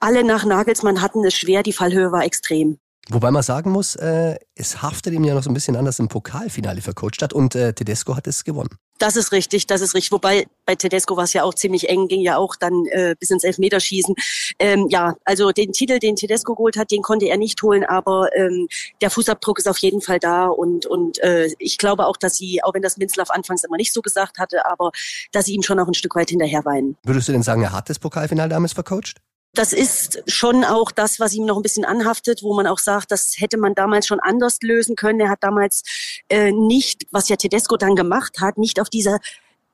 alle nach Nagelsmann hatten es schwer, die Fallhöhe war extrem. Wobei man sagen muss, äh, es haftet ihm ja noch so ein bisschen an, dass im Pokalfinale vercoacht hat und äh, Tedesco hat es gewonnen. Das ist richtig, das ist richtig. Wobei bei Tedesco war es ja auch ziemlich eng, ging ja auch dann äh, bis ins Elfmeterschießen. Ähm, ja, also den Titel, den Tedesco geholt hat, den konnte er nicht holen, aber ähm, der Fußabdruck ist auf jeden Fall da und und äh, ich glaube auch, dass sie, auch wenn das Minzlaff anfangs immer nicht so gesagt hatte, aber dass sie ihm schon auch ein Stück weit hinterher weinen. Würdest du denn sagen, er hat das Pokalfinale damals vercoacht? Das ist schon auch das, was ihm noch ein bisschen anhaftet, wo man auch sagt, das hätte man damals schon anders lösen können. Er hat damals äh, nicht, was ja Tedesco dann gemacht hat, nicht auf dieser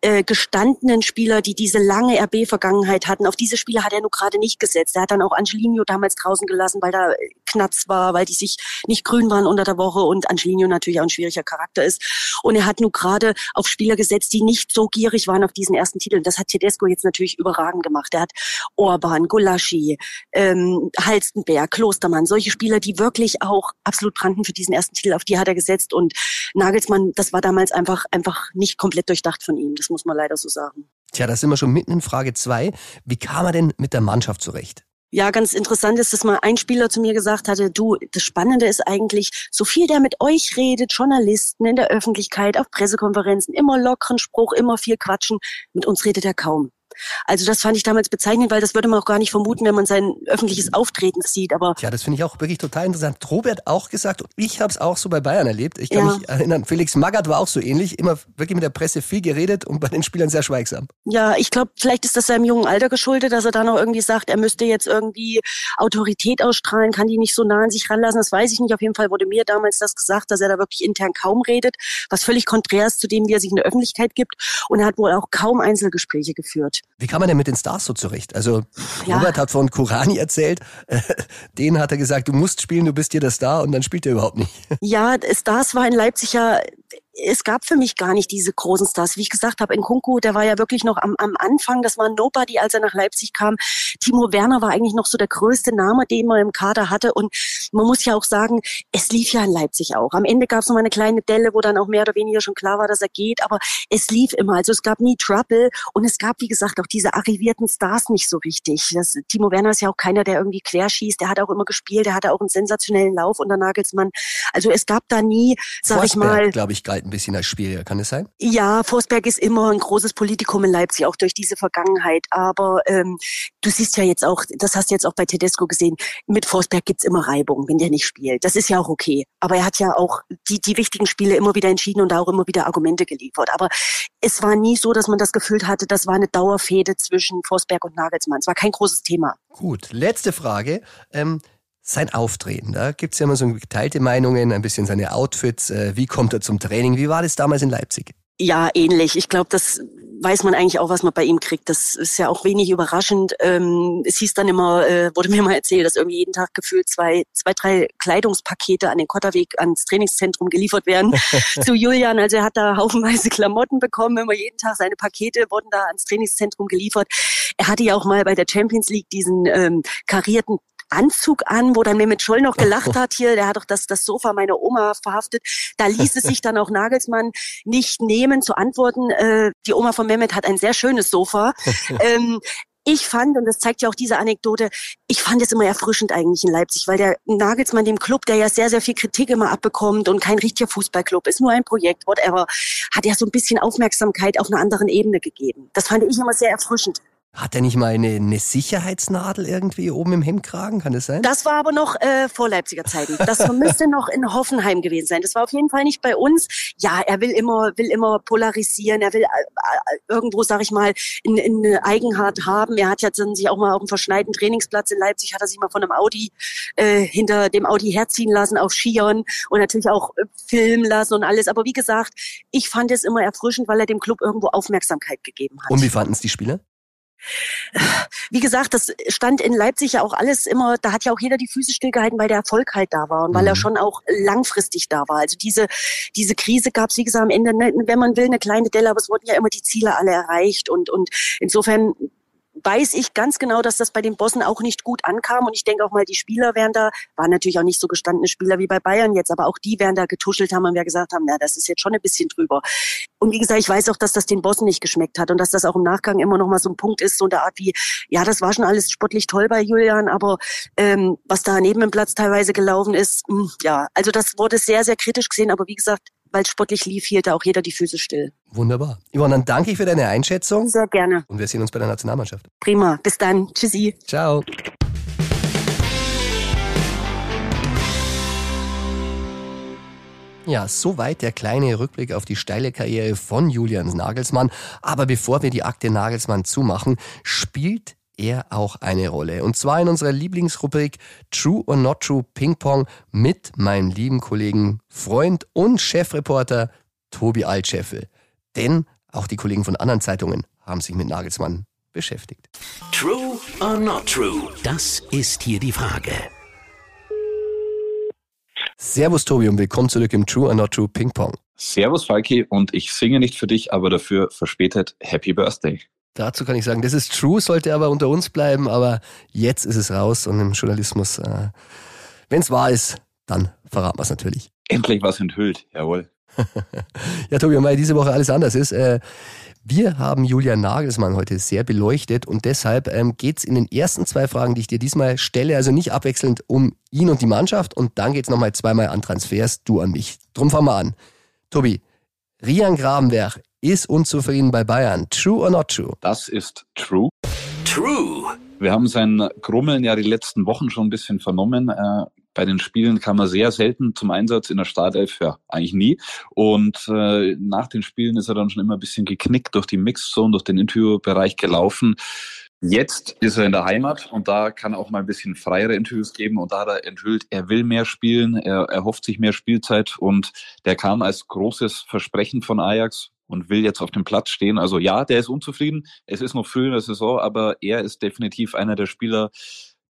äh, gestandenen Spieler, die diese lange RB-Vergangenheit hatten. Auf diese Spieler hat er nur gerade nicht gesetzt. Er hat dann auch Angelino damals draußen gelassen, weil da Knatz war, weil die sich nicht grün waren unter der Woche und Angelino natürlich auch ein schwieriger Charakter ist. Und er hat nur gerade auf Spieler gesetzt, die nicht so gierig waren auf diesen ersten Titel. Das hat Tedesco jetzt natürlich überragend gemacht. Er hat Orban, Golaschi, ähm, Halstenberg, Klostermann, solche Spieler, die wirklich auch absolut brannten für diesen ersten Titel, auf die hat er gesetzt. Und Nagelsmann, das war damals einfach, einfach nicht komplett durchdacht von ihm. Das muss man leider so sagen. Tja, da sind wir schon mitten in Frage zwei. Wie kam er denn mit der Mannschaft zurecht? Ja, ganz interessant ist, dass mal ein Spieler zu mir gesagt hatte, du, das Spannende ist eigentlich, so viel der mit euch redet, Journalisten in der Öffentlichkeit, auf Pressekonferenzen, immer lockeren Spruch, immer viel quatschen, mit uns redet er kaum. Also das fand ich damals bezeichnend, weil das würde man auch gar nicht vermuten, wenn man sein öffentliches Auftreten sieht. Aber ja, das finde ich auch wirklich total interessant. Robert auch gesagt, und ich habe es auch so bei Bayern erlebt. Ich kann ja. mich erinnern, Felix Magath war auch so ähnlich, immer wirklich mit der Presse viel geredet und bei den Spielern sehr schweigsam. Ja, ich glaube, vielleicht ist das seinem jungen Alter geschuldet, dass er da noch irgendwie sagt, er müsste jetzt irgendwie Autorität ausstrahlen, kann die nicht so nah an sich ranlassen. Das weiß ich nicht. Auf jeden Fall wurde mir damals das gesagt, dass er da wirklich intern kaum redet, was völlig konträr ist zu dem, wie er sich in der Öffentlichkeit gibt. Und er hat wohl auch kaum Einzelgespräche geführt. Wie kann man denn mit den Stars so zurecht? Also ja. Robert hat von Kurani erzählt, äh, den hat er gesagt, du musst spielen, du bist hier der Star und dann spielt er überhaupt nicht. Ja, Stars war in Leipzig ja es gab für mich gar nicht diese großen Stars. Wie ich gesagt habe, in Kunku, der war ja wirklich noch am, am Anfang, das war Nobody, als er nach Leipzig kam. Timo Werner war eigentlich noch so der größte Name, den man im Kader hatte. Und man muss ja auch sagen, es lief ja in Leipzig auch. Am Ende gab es noch mal eine kleine Delle, wo dann auch mehr oder weniger schon klar war, dass er geht. Aber es lief immer. Also es gab nie Trouble. Und es gab, wie gesagt, auch diese arrivierten Stars nicht so richtig. Das, Timo Werner ist ja auch keiner, der irgendwie querschießt. Der hat auch immer gespielt. Der hatte auch einen sensationellen Lauf unter Nagelsmann. Also es gab da nie, sag Forsberg, ich mal. glaube ich, galt ein bisschen als schwieriger, kann es sein? Ja, Forsberg ist immer ein großes Politikum in Leipzig, auch durch diese Vergangenheit. Aber ähm, du siehst ja jetzt auch, das hast du jetzt auch bei Tedesco gesehen, mit Forsberg gibt's immer Reibung, wenn der nicht spielt. Das ist ja auch okay. Aber er hat ja auch die, die wichtigen Spiele immer wieder entschieden und da auch immer wieder Argumente geliefert. Aber es war nie so, dass man das Gefühl hatte, das war eine Dauerfehde zwischen Forsberg und Nagelsmann. Es war kein großes Thema. Gut, letzte Frage. Ähm, sein Auftreten, da gibt's ja immer so geteilte Meinungen, ein bisschen seine Outfits. Äh, wie kommt er zum Training? Wie war das damals in Leipzig? Ja, ähnlich. Ich glaube, das weiß man eigentlich auch, was man bei ihm kriegt. Das ist ja auch wenig überraschend. Ähm, es hieß dann immer, äh, wurde mir mal erzählt, dass irgendwie jeden Tag gefühlt zwei, zwei, drei Kleidungspakete an den Kotterweg ans Trainingszentrum geliefert werden zu Julian. Also er hat da haufenweise Klamotten bekommen, immer jeden Tag seine Pakete wurden da ans Trainingszentrum geliefert. Er hatte ja auch mal bei der Champions League diesen ähm, karierten Anzug an, wo dann Mehmet Scholl noch gelacht hat hier, der hat doch das, das Sofa meiner Oma verhaftet. Da ließ es sich dann auch Nagelsmann nicht nehmen zu antworten. Äh, die Oma von Mehmet hat ein sehr schönes Sofa. ähm, ich fand, und das zeigt ja auch diese Anekdote, ich fand es immer erfrischend eigentlich in Leipzig, weil der Nagelsmann dem Club, der ja sehr, sehr viel Kritik immer abbekommt und kein richtiger Fußballclub, ist nur ein Projekt, whatever, hat ja so ein bisschen Aufmerksamkeit auf einer anderen Ebene gegeben. Das fand ich immer sehr erfrischend. Hat er nicht mal eine, eine Sicherheitsnadel irgendwie oben im Hemdkragen? Kann das sein? Das war aber noch äh, vor Leipziger Zeiten. Das müsste noch in Hoffenheim gewesen sein. Das war auf jeden Fall nicht bei uns. Ja, er will immer, will immer polarisieren. Er will äh, äh irgendwo, sag ich mal, in, in eine Eigenart haben. Er hat ja dann sich auch mal auf dem verschneiten Trainingsplatz in Leipzig, hat er sich mal von einem Audi äh, hinter dem Audi herziehen lassen auf Skiern und natürlich auch äh, filmen lassen und alles. Aber wie gesagt, ich fand es immer erfrischend, weil er dem Club irgendwo Aufmerksamkeit gegeben hat. Und wie fanden es die Spieler? Wie gesagt, das stand in Leipzig ja auch alles immer, da hat ja auch jeder die Füße stillgehalten, weil der Erfolg halt da war und weil er Mhm. schon auch langfristig da war. Also diese, diese Krise gab es, wie gesagt, am Ende, ne, wenn man will, eine kleine Delle, aber es wurden ja immer die Ziele alle erreicht und, und insofern weiß ich ganz genau, dass das bei den Bossen auch nicht gut ankam. Und ich denke auch mal, die Spieler wären da, waren natürlich auch nicht so gestandene Spieler wie bei Bayern jetzt, aber auch die wären da getuschelt haben und wir gesagt haben, na, das ist jetzt schon ein bisschen drüber. Und wie gesagt, ich weiß auch, dass das den Bossen nicht geschmeckt hat und dass das auch im Nachgang immer noch mal so ein Punkt ist, so in der Art wie, ja, das war schon alles sportlich toll bei Julian, aber ähm, was da neben dem Platz teilweise gelaufen ist, mh, ja, also das wurde sehr, sehr kritisch gesehen, aber wie gesagt, weil es sportlich lief, hielt da auch jeder die Füße still. Wunderbar. Yvonne, dann danke ich für deine Einschätzung Sehr gerne. und wir sehen uns bei der Nationalmannschaft. Prima. Bis dann. Tschüssi. Ciao. Ja, soweit der kleine Rückblick auf die steile Karriere von Julian Nagelsmann. Aber bevor wir die Akte Nagelsmann zumachen, spielt er auch eine Rolle. Und zwar in unserer Lieblingsrubrik True or Not True Ping Pong mit meinem lieben Kollegen, Freund und Chefreporter Tobi Altscheffel. Denn auch die Kollegen von anderen Zeitungen haben sich mit Nagelsmann beschäftigt. True or not true? Das ist hier die Frage. Servus Tobi und willkommen zurück im True or Not True Ping Pong. Servus Falki und ich singe nicht für dich, aber dafür verspätet Happy Birthday. Dazu kann ich sagen, das ist true, sollte aber unter uns bleiben, aber jetzt ist es raus und im Journalismus, äh, wenn es wahr ist, dann verraten wir es natürlich. Endlich was enthüllt, jawohl. Ja, Tobi, weil diese Woche alles anders ist, äh, wir haben Julian Nagelsmann heute sehr beleuchtet und deshalb ähm, geht's in den ersten zwei Fragen, die ich dir diesmal stelle, also nicht abwechselnd um ihn und die Mannschaft und dann geht's nochmal zweimal an Transfers, du an mich. Drum fangen wir an. Tobi, Rian Grabenberg ist unzufrieden bei Bayern. True or not true? Das ist true. True. Wir haben sein Grummeln ja die letzten Wochen schon ein bisschen vernommen. Äh, bei den Spielen kam er sehr selten zum Einsatz in der Startelf, ja, eigentlich nie. Und äh, nach den Spielen ist er dann schon immer ein bisschen geknickt durch die Mixzone, durch den Interviewbereich gelaufen. Jetzt ist er in der Heimat und da kann er auch mal ein bisschen freiere Interviews geben und da hat er enthüllt, er will mehr spielen, er erhofft sich mehr Spielzeit und der kam als großes Versprechen von Ajax und will jetzt auf dem Platz stehen. Also ja, der ist unzufrieden. Es ist noch früh in der Saison, aber er ist definitiv einer der Spieler,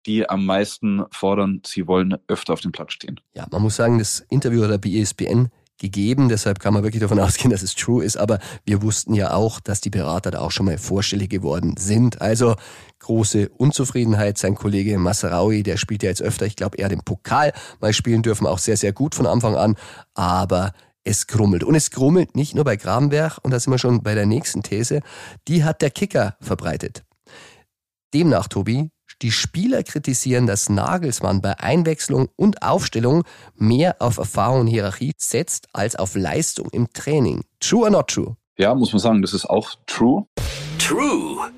die am meisten fordern, sie wollen öfter auf dem Platz stehen. Ja, man muss sagen, das Interview hat er bei ESPN gegeben, deshalb kann man wirklich davon ausgehen, dass es true ist, aber wir wussten ja auch, dass die Berater da auch schon mal vorstellig geworden sind. Also große Unzufriedenheit. Sein Kollege Masraoui, der spielt ja jetzt öfter, ich glaube, er hat den Pokal mal spielen dürfen, auch sehr, sehr gut von Anfang an, aber es grummelt. Und es grummelt nicht nur bei Grabenberg, und da sind wir schon bei der nächsten These, die hat der Kicker verbreitet. Demnach, Tobi, Die Spieler kritisieren, dass Nagelsmann bei Einwechslung und Aufstellung mehr auf Erfahrung und Hierarchie setzt als auf Leistung im Training. True or not true? Ja, muss man sagen, das ist auch true. True.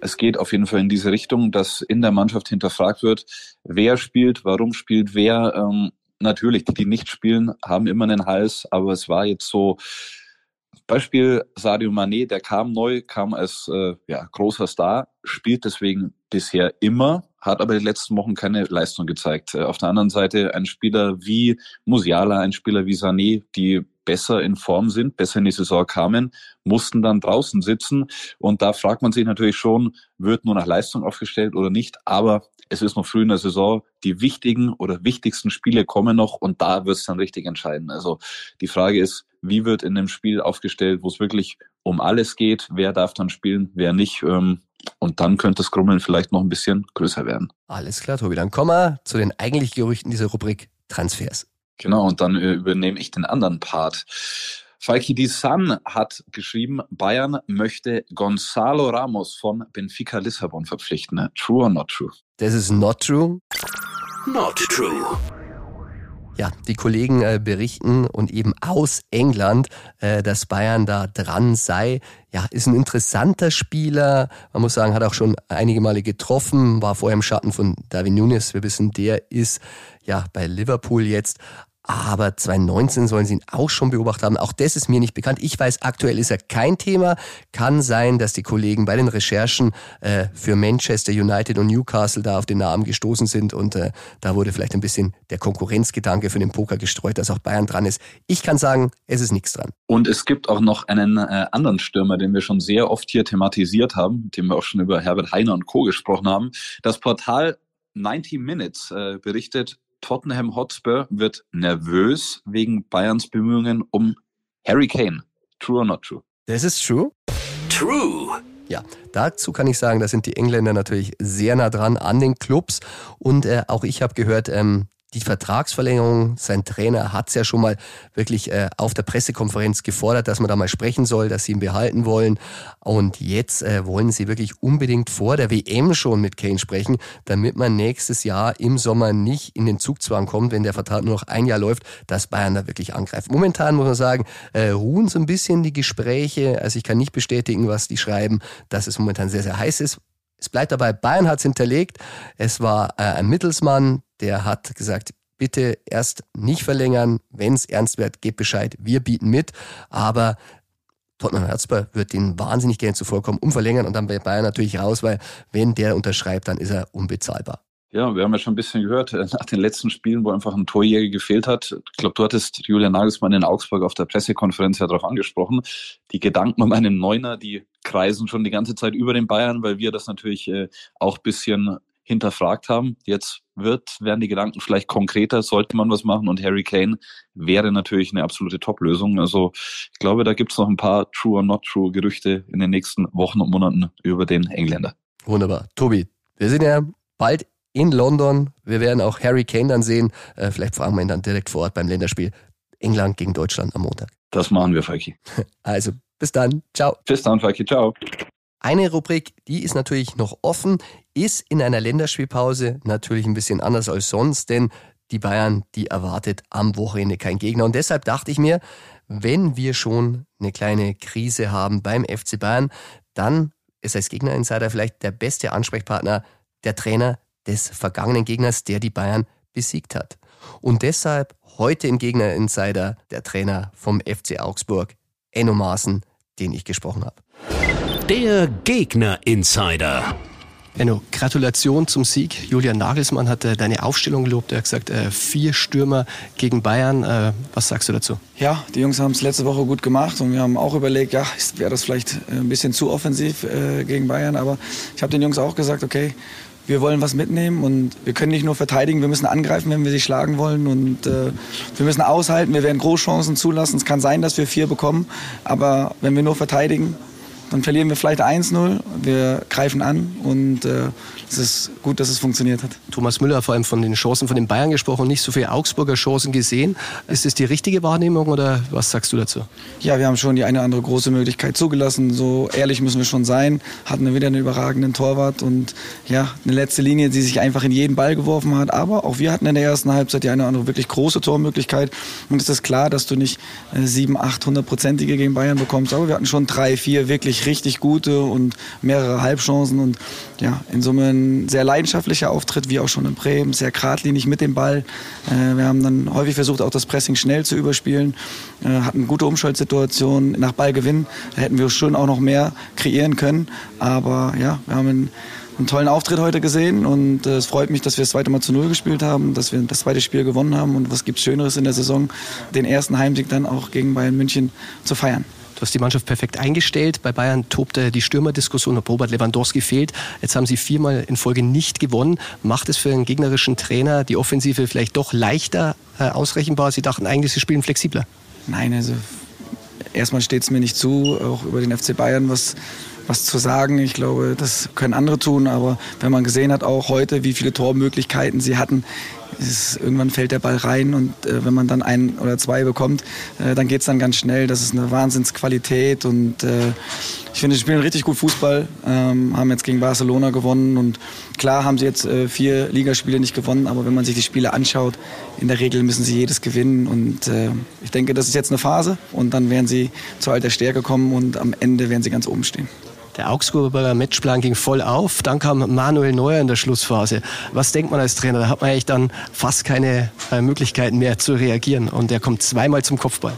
Es geht auf jeden Fall in diese Richtung, dass in der Mannschaft hinterfragt wird, wer spielt, warum spielt wer. Ähm, natürlich, die, die nicht spielen, haben immer einen Hals, aber es war jetzt so, Beispiel Sadio Mané, der kam neu, kam als äh, ja, großer Star, spielt deswegen bisher immer, hat aber die letzten Wochen keine Leistung gezeigt. Äh, auf der anderen Seite ein Spieler wie Musiala, ein Spieler wie Sané, die besser in Form sind, besser in die Saison kamen, mussten dann draußen sitzen. Und da fragt man sich natürlich schon, wird nur nach Leistung aufgestellt oder nicht. Aber es ist noch früh in der Saison. Die wichtigen oder wichtigsten Spiele kommen noch und da wird es dann richtig entscheiden. Also die Frage ist, wie wird in dem Spiel aufgestellt, wo es wirklich um alles geht, wer darf dann spielen, wer nicht. Ähm, und dann könnte das Grummeln vielleicht noch ein bisschen größer werden. Alles klar, Tobi. Dann kommen wir zu den eigentlichen Gerüchten dieser Rubrik Transfers. Genau, und dann äh, übernehme ich den anderen Part. Falki Di San hat geschrieben, Bayern möchte Gonzalo Ramos von Benfica Lissabon verpflichten. True or not true? Das ist not true. Not true. Ja, die Kollegen äh, berichten und eben aus England, äh, dass Bayern da dran sei. Ja, ist ein interessanter Spieler. Man muss sagen, hat auch schon einige Male getroffen, war vorher im Schatten von David Nunes. Wir wissen, der ist ja bei Liverpool jetzt. Aber 2019 sollen sie ihn auch schon beobachtet haben. Auch das ist mir nicht bekannt. Ich weiß, aktuell ist er kein Thema. Kann sein, dass die Kollegen bei den Recherchen äh, für Manchester United und Newcastle da auf den Namen gestoßen sind und äh, da wurde vielleicht ein bisschen der Konkurrenzgedanke für den Poker gestreut, dass auch Bayern dran ist. Ich kann sagen, es ist nichts dran. Und es gibt auch noch einen äh, anderen Stürmer, den wir schon sehr oft hier thematisiert haben, mit dem wir auch schon über Herbert Heiner und Co. gesprochen haben. Das Portal 90 Minutes äh, berichtet, Tottenham Hotspur wird nervös wegen Bayerns Bemühungen um Harry Kane. True or not true? Das ist true. True. Ja, dazu kann ich sagen, da sind die Engländer natürlich sehr nah dran an den Clubs. Und äh, auch ich habe gehört, ähm, die Vertragsverlängerung, sein Trainer hat es ja schon mal wirklich äh, auf der Pressekonferenz gefordert, dass man da mal sprechen soll, dass sie ihn behalten wollen. Und jetzt äh, wollen sie wirklich unbedingt vor der WM schon mit Kane sprechen, damit man nächstes Jahr im Sommer nicht in den Zugzwang kommt, wenn der Vertrag nur noch ein Jahr läuft, dass Bayern da wirklich angreift. Momentan muss man sagen, äh, ruhen so ein bisschen die Gespräche. Also ich kann nicht bestätigen, was die schreiben, dass es momentan sehr, sehr heiß ist. Es bleibt dabei, Bayern hat es hinterlegt. Es war äh, ein Mittelsmann, der hat gesagt, bitte erst nicht verlängern, wenn es ernst wird, gebt Bescheid, wir bieten mit, aber Tottenham Hotspur wird den wahnsinnig gerne zuvorkommen, umverlängern und dann bei Bayern natürlich raus, weil wenn der unterschreibt, dann ist er unbezahlbar. Ja, wir haben ja schon ein bisschen gehört, äh, nach den letzten Spielen, wo einfach ein Torjäger gefehlt hat. Ich glaube, du hattest Julian Nagelsmann in Augsburg auf der Pressekonferenz ja darauf angesprochen. Die Gedanken um einen Neuner, die kreisen schon die ganze Zeit über den Bayern, weil wir das natürlich äh, auch bisschen hinterfragt haben. Jetzt wird, werden die Gedanken vielleicht konkreter, sollte man was machen und Harry Kane wäre natürlich eine absolute Top-Lösung. Also ich glaube, da gibt es noch ein paar True or Not True Gerüchte in den nächsten Wochen und Monaten über den Engländer. Wunderbar. Tobi, wir sind ja bald in London. Wir werden auch Harry Kane dann sehen. Äh, vielleicht fragen wir ihn dann direkt vor Ort beim Länderspiel England gegen Deutschland am Montag. Das machen wir, Falki. Also, bis dann. Ciao. Bis dann, Falki. Ciao. Eine Rubrik, die ist natürlich noch offen, ist in einer Länderspielpause natürlich ein bisschen anders als sonst, denn die Bayern, die erwartet am Wochenende kein Gegner. Und deshalb dachte ich mir, wenn wir schon eine kleine Krise haben beim FC Bayern, dann ist als Gegnerinsider vielleicht der beste Ansprechpartner der Trainer des vergangenen Gegners, der die Bayern besiegt hat. Und deshalb heute im Gegnerinsider der Trainer vom FC Augsburg, Enno Maaßen, den ich gesprochen habe. Der Gegner-Insider. Enno, Gratulation zum Sieg. Julian Nagelsmann hat äh, deine Aufstellung gelobt. Er hat gesagt, äh, vier Stürmer gegen Bayern. Äh, was sagst du dazu? Ja, die Jungs haben es letzte Woche gut gemacht und wir haben auch überlegt, ja, wäre das vielleicht äh, ein bisschen zu offensiv äh, gegen Bayern. Aber ich habe den Jungs auch gesagt, okay, wir wollen was mitnehmen und wir können nicht nur verteidigen, wir müssen angreifen, wenn wir sie schlagen wollen und äh, wir müssen aushalten, wir werden Großchancen zulassen. Es kann sein, dass wir vier bekommen, aber wenn wir nur verteidigen, dann verlieren wir vielleicht 1-0, wir greifen an und äh, es ist gut, dass es funktioniert hat. Thomas Müller hat vor allem von den Chancen von den Bayern gesprochen, nicht so viele Augsburger Chancen gesehen. Ist es die richtige Wahrnehmung oder was sagst du dazu? Ja, wir haben schon die eine oder andere große Möglichkeit zugelassen. So ehrlich müssen wir schon sein. Hatten wir wieder einen überragenden Torwart und ja, eine letzte Linie, die sich einfach in jeden Ball geworfen hat. Aber auch wir hatten in der ersten Halbzeit die eine oder andere wirklich große Tormöglichkeit. Und es ist klar, dass du nicht äh, sieben, achthundertprozentige gegen Bayern bekommst. Aber wir hatten schon drei, vier wirklich richtig gute und mehrere Halbchancen. Und ja, in Summe ein sehr leidenschaftlicher Auftritt, wie auch schon in Bremen, sehr geradlinig mit dem Ball. Äh, wir haben dann häufig versucht, auch das Pressing schnell zu überspielen, äh, hatten gute Umschaltsituationen nach Ballgewinn. Da hätten wir schon auch noch mehr kreieren können. Aber ja, wir haben einen, einen tollen Auftritt heute gesehen und äh, es freut mich, dass wir das zweite Mal zu Null gespielt haben, dass wir das zweite Spiel gewonnen haben und was gibt es Schöneres in der Saison, den ersten Heimsieg dann auch gegen Bayern München zu feiern. Du hast die Mannschaft perfekt eingestellt. Bei Bayern tobte die Stürmerdiskussion, ob Robert Lewandowski fehlt. Jetzt haben sie viermal in Folge nicht gewonnen. Macht es für einen gegnerischen Trainer die Offensive vielleicht doch leichter äh, ausrechenbar? Sie dachten eigentlich, sie spielen flexibler. Nein, also erstmal steht es mir nicht zu, auch über den FC Bayern was, was zu sagen. Ich glaube, das können andere tun, aber wenn man gesehen hat, auch heute, wie viele Tormöglichkeiten sie hatten, ist, irgendwann fällt der Ball rein und äh, wenn man dann ein oder zwei bekommt, äh, dann geht es dann ganz schnell. Das ist eine Wahnsinnsqualität und äh, ich finde, sie spielen richtig gut Fußball, ähm, haben jetzt gegen Barcelona gewonnen und klar haben sie jetzt äh, vier Ligaspiele nicht gewonnen, aber wenn man sich die Spiele anschaut, in der Regel müssen sie jedes gewinnen und äh, ich denke, das ist jetzt eine Phase und dann werden sie zu alter Stärke kommen und am Ende werden sie ganz oben stehen. Der Augsburger Matchplan ging voll auf. Dann kam Manuel Neuer in der Schlussphase. Was denkt man als Trainer? Da hat man eigentlich dann fast keine äh, Möglichkeiten mehr zu reagieren. Und er kommt zweimal zum Kopfball.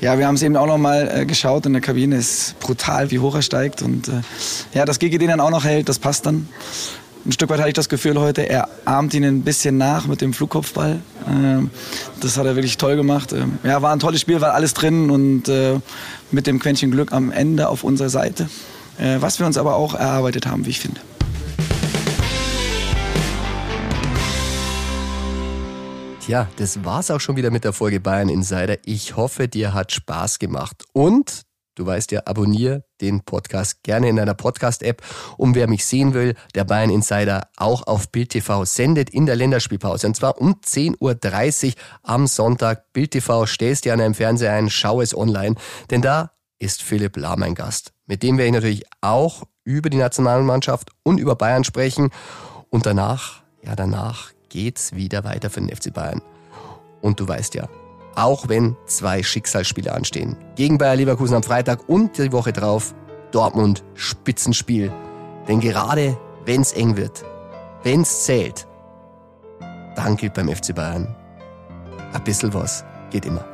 Ja, wir haben es eben auch noch mal äh, geschaut in der Kabine. Es ist brutal, wie hoch er steigt. Und äh, ja, dass Gigi den dann auch noch hält, das passt dann. Ein Stück weit hatte ich das Gefühl heute, er ahmt ihn ein bisschen nach mit dem Flugkopfball. Ähm, das hat er wirklich toll gemacht. Ähm, ja, war ein tolles Spiel, war alles drin und äh, mit dem Quäntchen Glück am Ende auf unserer Seite. Äh, was wir uns aber auch erarbeitet haben, wie ich finde. Tja, das war's auch schon wieder mit der Folge Bayern Insider. Ich hoffe, dir hat Spaß gemacht. Und du weißt ja, abonniere den Podcast gerne in deiner Podcast-App. Und wer mich sehen will, der Bayern Insider auch auf Bild TV sendet in der Länderspielpause. Und zwar um 10.30 Uhr am Sonntag. Bild TV, stellst dir an deinem Fernseher ein, schau es online. Denn da ist Philipp Lahm mein Gast. Mit dem werde ich natürlich auch über die Nationalmannschaft und über Bayern sprechen. Und danach, ja, danach geht's wieder weiter für den FC Bayern. Und du weißt ja, auch wenn zwei Schicksalsspiele anstehen, gegen Bayer Leverkusen am Freitag und die Woche drauf Dortmund Spitzenspiel. Denn gerade wenn's eng wird, wenn's zählt, dann gilt beim FC Bayern, ein bisschen was geht immer.